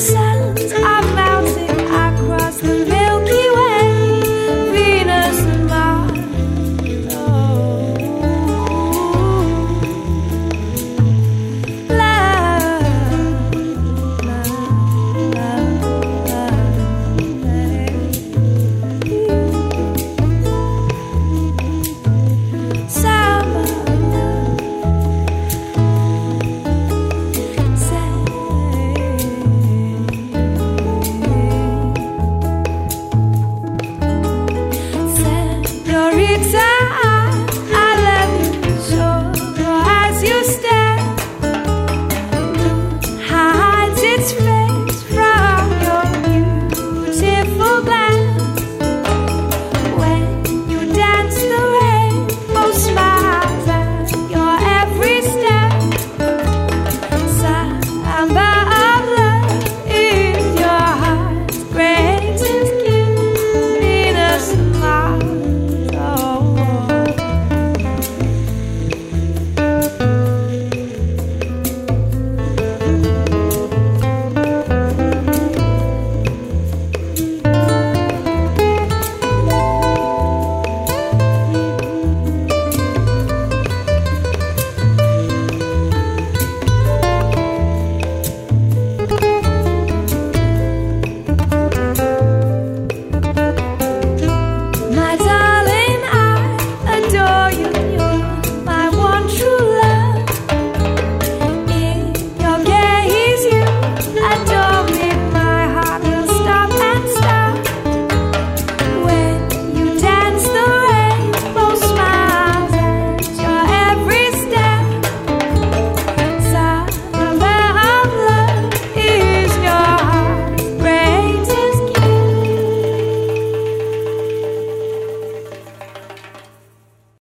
side.